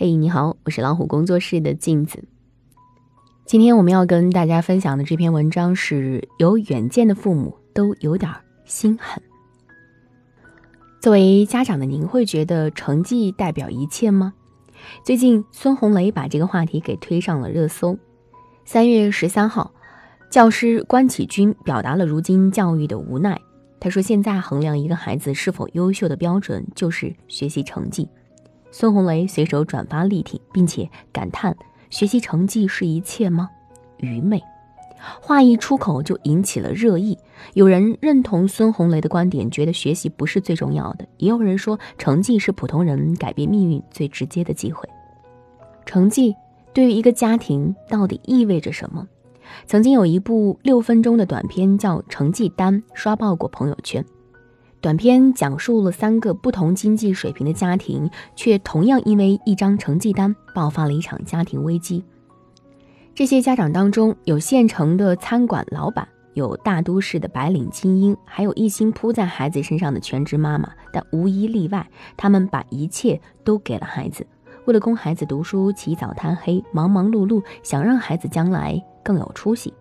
嘿，你好，我是老虎工作室的镜子。今天我们要跟大家分享的这篇文章是：有远见的父母都有点心狠。作为家长的您，会觉得成绩代表一切吗？最近孙红雷把这个话题给推上了热搜。三月十三号，教师关启军表达了如今教育的无奈。他说：“现在衡量一个孩子是否优秀的标准就是学习成绩。”孙红雷随手转发力挺，并且感叹：“学习成绩是一切吗？愚昧！”话一出口就引起了热议。有人认同孙红雷的观点，觉得学习不是最重要的；也有人说，成绩是普通人改变命运最直接的机会。成绩对于一个家庭到底意味着什么？曾经有一部六分钟的短片叫《成绩单》，刷爆过朋友圈。短片讲述了三个不同经济水平的家庭，却同样因为一张成绩单爆发了一场家庭危机。这些家长当中，有县城的餐馆老板，有大都市的白领精英，还有一心扑在孩子身上的全职妈妈。但无一例外，他们把一切都给了孩子，为了供孩子读书，起早贪黑，忙忙碌碌，想让孩子将来更有出息。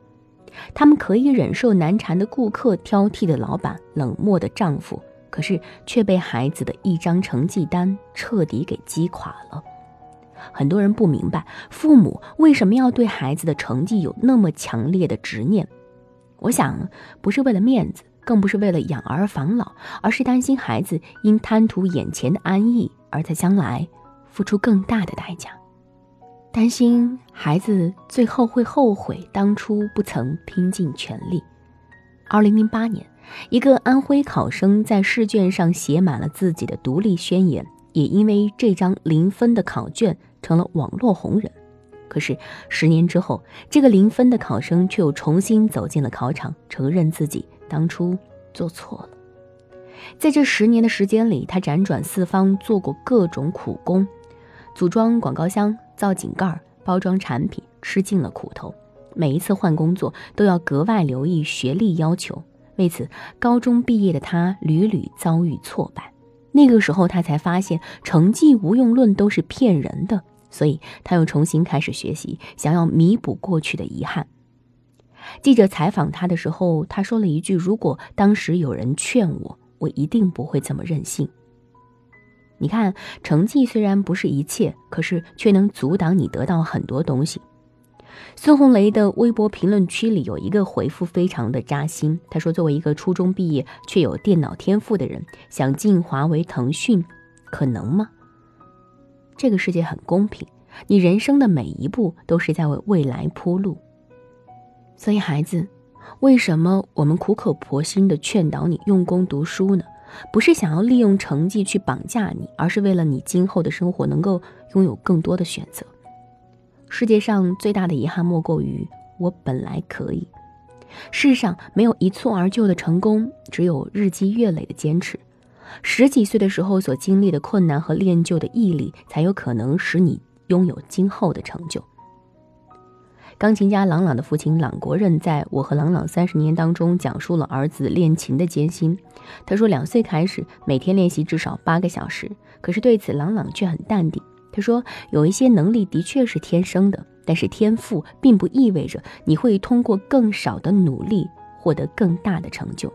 他们可以忍受难缠的顾客、挑剔的老板、冷漠的丈夫，可是却被孩子的一张成绩单彻底给击垮了。很多人不明白，父母为什么要对孩子的成绩有那么强烈的执念。我想，不是为了面子，更不是为了养儿防老，而是担心孩子因贪图眼前的安逸，而在将来付出更大的代价。担心孩子最后会后悔当初不曾拼尽全力。二零零八年，一个安徽考生在试卷上写满了自己的独立宣言，也因为这张零分的考卷成了网络红人。可是十年之后，这个零分的考生却又重新走进了考场，承认自己当初做错了。在这十年的时间里，他辗转四方，做过各种苦工，组装广告箱。造井盖、包装产品，吃尽了苦头。每一次换工作，都要格外留意学历要求。为此，高中毕业的他屡屡遭遇挫败。那个时候，他才发现成绩无用论都是骗人的。所以，他又重新开始学习，想要弥补过去的遗憾。记者采访他的时候，他说了一句：“如果当时有人劝我，我一定不会这么任性。”你看，成绩虽然不是一切，可是却能阻挡你得到很多东西。孙红雷的微博评论区里有一个回复非常的扎心，他说：“作为一个初中毕业却有电脑天赋的人，想进华为、腾讯，可能吗？”这个世界很公平，你人生的每一步都是在为未来铺路。所以，孩子，为什么我们苦口婆心的劝导你用功读书呢？不是想要利用成绩去绑架你，而是为了你今后的生活能够拥有更多的选择。世界上最大的遗憾莫过于我本来可以。世上没有一蹴而就的成功，只有日积月累的坚持。十几岁的时候所经历的困难和练就的毅力，才有可能使你拥有今后的成就。钢琴家郎朗的父亲郎国任在我和郎朗三十年当中讲述了儿子练琴的艰辛。他说，两岁开始每天练习至少八个小时，可是对此郎朗却很淡定。他说，有一些能力的确是天生的，但是天赋并不意味着你会通过更少的努力获得更大的成就。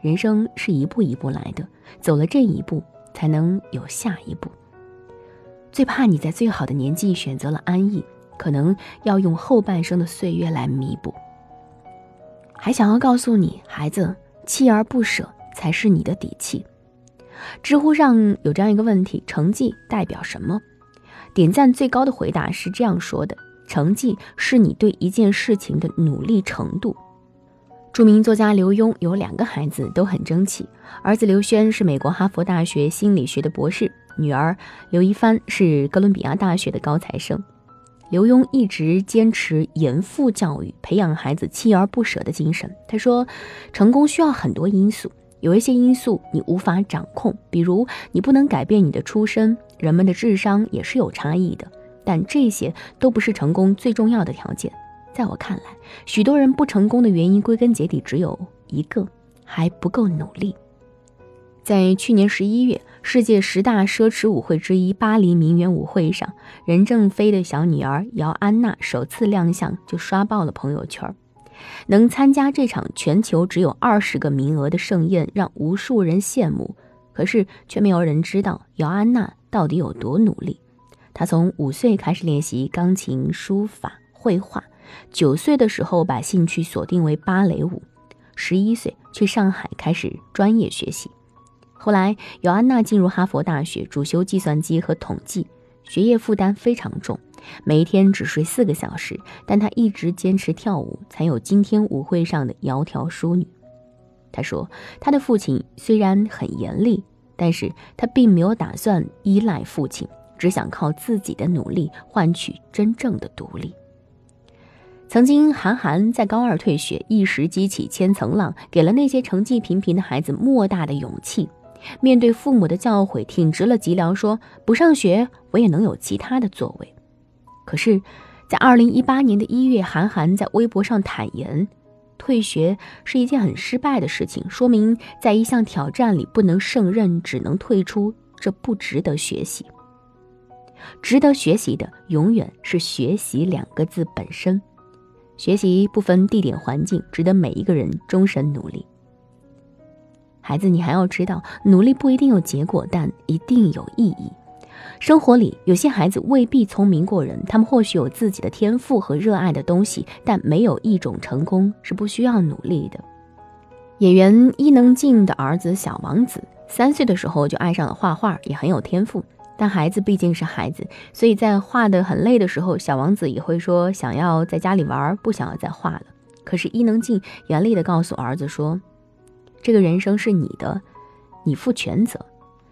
人生是一步一步来的，走了这一步，才能有下一步。最怕你在最好的年纪选择了安逸。可能要用后半生的岁月来弥补。还想要告诉你，孩子，锲而不舍才是你的底气。知乎上有这样一个问题：成绩代表什么？点赞最高的回答是这样说的：成绩是你对一件事情的努力程度。著名作家刘墉有两个孩子，都很争气。儿子刘轩是美国哈佛大学心理学的博士，女儿刘一帆是哥伦比亚大学的高材生。刘墉一直坚持严父教育，培养孩子锲而不舍的精神。他说，成功需要很多因素，有一些因素你无法掌控，比如你不能改变你的出身，人们的智商也是有差异的。但这些都不是成功最重要的条件。在我看来，许多人不成功的原因，归根结底只有一个，还不够努力。在去年十一月，世界十大奢侈舞会之一巴黎名媛舞会上，任正非的小女儿姚安娜首次亮相就刷爆了朋友圈。能参加这场全球只有二十个名额的盛宴，让无数人羡慕。可是却没有人知道姚安娜到底有多努力。她从五岁开始练习钢琴、书法、绘画，九岁的时候把兴趣锁定为芭蕾舞，十一岁去上海开始专业学习。后来，姚安娜进入哈佛大学，主修计算机和统计，学业负担非常重，每一天只睡四个小时。但她一直坚持跳舞，才有今天舞会上的窈窕淑女。她说：“她的父亲虽然很严厉，但是她并没有打算依赖父亲，只想靠自己的努力换取真正的独立。”曾经，韩寒在高二退学，一时激起千层浪，给了那些成绩平平的孩子莫大的勇气。面对父母的教诲，挺直了脊梁，说：“不上学，我也能有其他的作为。”可是，在二零一八年的一月，韩寒在微博上坦言，退学是一件很失败的事情，说明在一项挑战里不能胜任，只能退出，这不值得学习。值得学习的，永远是“学习”两个字本身。学习不分地点环境，值得每一个人终身努力。孩子，你还要知道，努力不一定有结果，但一定有意义。生活里有些孩子未必聪明过人，他们或许有自己的天赋和热爱的东西，但没有一种成功是不需要努力的。演员伊能静的儿子小王子，三岁的时候就爱上了画画，也很有天赋。但孩子毕竟是孩子，所以在画的很累的时候，小王子也会说想要在家里玩，不想要再画了。可是伊能静严厉地告诉儿子说。这个人生是你的，你负全责。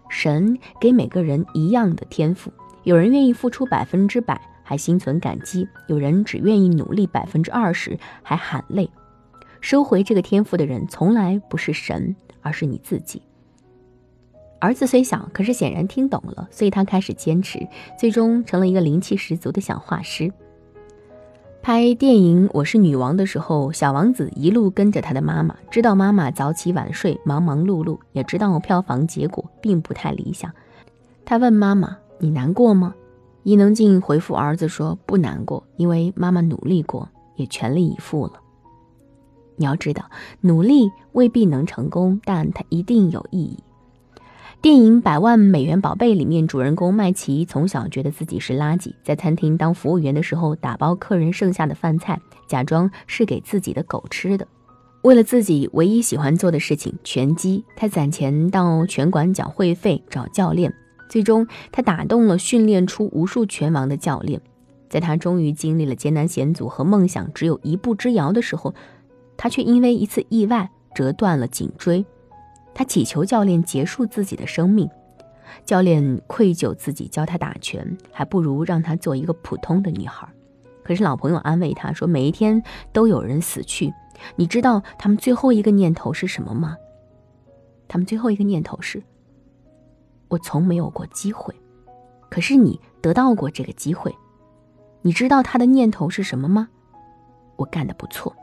神给每个人一样的天赋，有人愿意付出百分之百还心存感激，有人只愿意努力百分之二十还喊累。收回这个天赋的人，从来不是神，而是你自己。儿子虽小，可是显然听懂了，所以他开始坚持，最终成了一个灵气十足的小画师。拍电影《我是女王》的时候，小王子一路跟着他的妈妈，知道妈妈早起晚睡、忙忙碌碌，也知道票房结果并不太理想。他问妈妈：“你难过吗？”伊能静回复儿子说：“不难过，因为妈妈努力过，也全力以赴了。”你要知道，努力未必能成功，但它一定有意义。电影《百万美元宝贝》里面，主人公麦琪从小觉得自己是垃圾，在餐厅当服务员的时候，打包客人剩下的饭菜，假装是给自己的狗吃的。为了自己唯一喜欢做的事情——拳击，他攒钱到拳馆缴会费，找教练。最终，他打动了训练出无数拳王的教练。在他终于经历了艰难险阻和梦想只有一步之遥的时候，他却因为一次意外折断了颈椎。他祈求教练结束自己的生命，教练愧疚自己教他打拳，还不如让他做一个普通的女孩。可是老朋友安慰他说：“每一天都有人死去，你知道他们最后一个念头是什么吗？他们最后一个念头是：我从没有过机会，可是你得到过这个机会。你知道他的念头是什么吗？我干得不错。”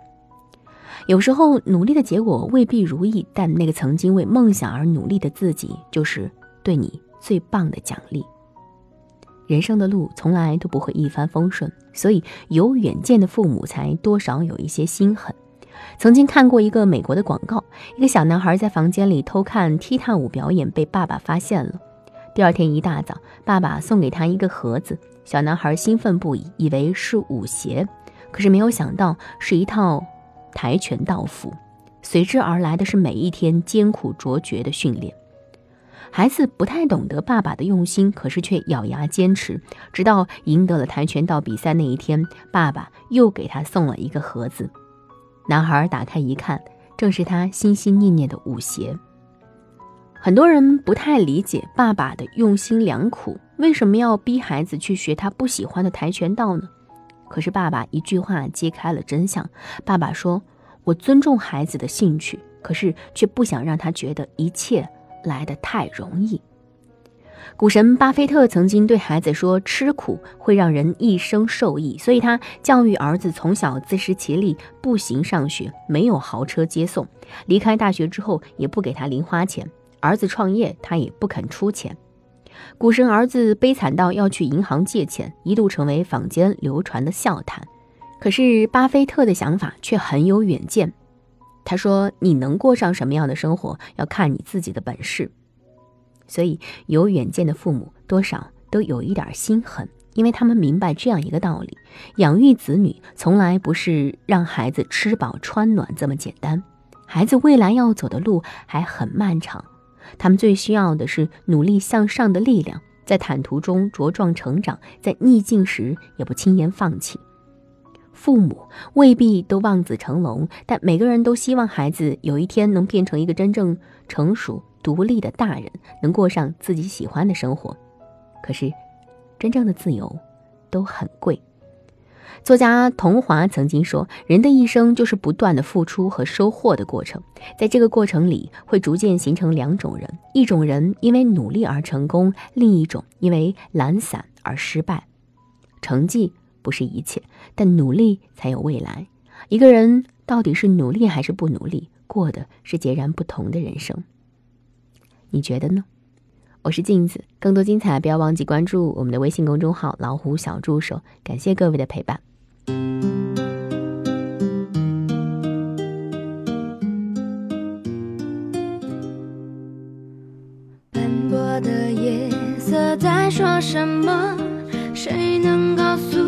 有时候努力的结果未必如意，但那个曾经为梦想而努力的自己，就是对你最棒的奖励。人生的路从来都不会一帆风顺，所以有远见的父母才多少有一些心狠。曾经看过一个美国的广告，一个小男孩在房间里偷看踢踏舞表演，被爸爸发现了。第二天一大早，爸爸送给他一个盒子，小男孩兴奋不已，以为是舞鞋，可是没有想到是一套。跆拳道服，随之而来的是每一天艰苦卓绝的训练。孩子不太懂得爸爸的用心，可是却咬牙坚持，直到赢得了跆拳道比赛那一天，爸爸又给他送了一个盒子。男孩打开一看，正是他心心念念的舞鞋。很多人不太理解爸爸的用心良苦，为什么要逼孩子去学他不喜欢的跆拳道呢？可是爸爸一句话揭开了真相。爸爸说：“我尊重孩子的兴趣，可是却不想让他觉得一切来得太容易。”股神巴菲特曾经对孩子说：“吃苦会让人一生受益。”所以，他教育儿子从小自食其力，步行上学，没有豪车接送。离开大学之后，也不给他零花钱。儿子创业，他也不肯出钱。股神儿子悲惨到要去银行借钱，一度成为坊间流传的笑谈。可是巴菲特的想法却很有远见。他说：“你能过上什么样的生活，要看你自己的本事。”所以，有远见的父母多少都有一点心狠，因为他们明白这样一个道理：养育子女从来不是让孩子吃饱穿暖这么简单，孩子未来要走的路还很漫长。他们最需要的是努力向上的力量，在坦途中茁壮成长，在逆境时也不轻言放弃。父母未必都望子成龙，但每个人都希望孩子有一天能变成一个真正成熟、独立的大人，能过上自己喜欢的生活。可是，真正的自由都很贵。作家童华曾经说：“人的一生就是不断的付出和收获的过程，在这个过程里，会逐渐形成两种人：一种人因为努力而成功，另一种因为懒散而失败。成绩不是一切，但努力才有未来。一个人到底是努力还是不努力，过的是截然不同的人生。你觉得呢？”我是镜子，更多精彩不要忘记关注我们的微信公众号“老虎小助手”。感谢各位的陪伴。斑驳的夜色在说什么？谁能告诉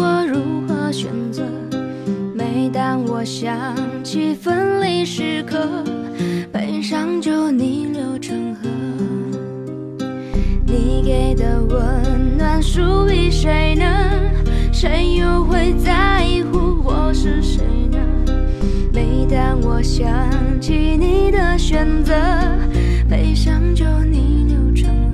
我如何选择？每当我想起分离时刻，悲伤就逆流成河。你给的温暖属于谁呢？谁又会在乎我是谁呢？每当我想起你的选择，悲伤就逆流成河。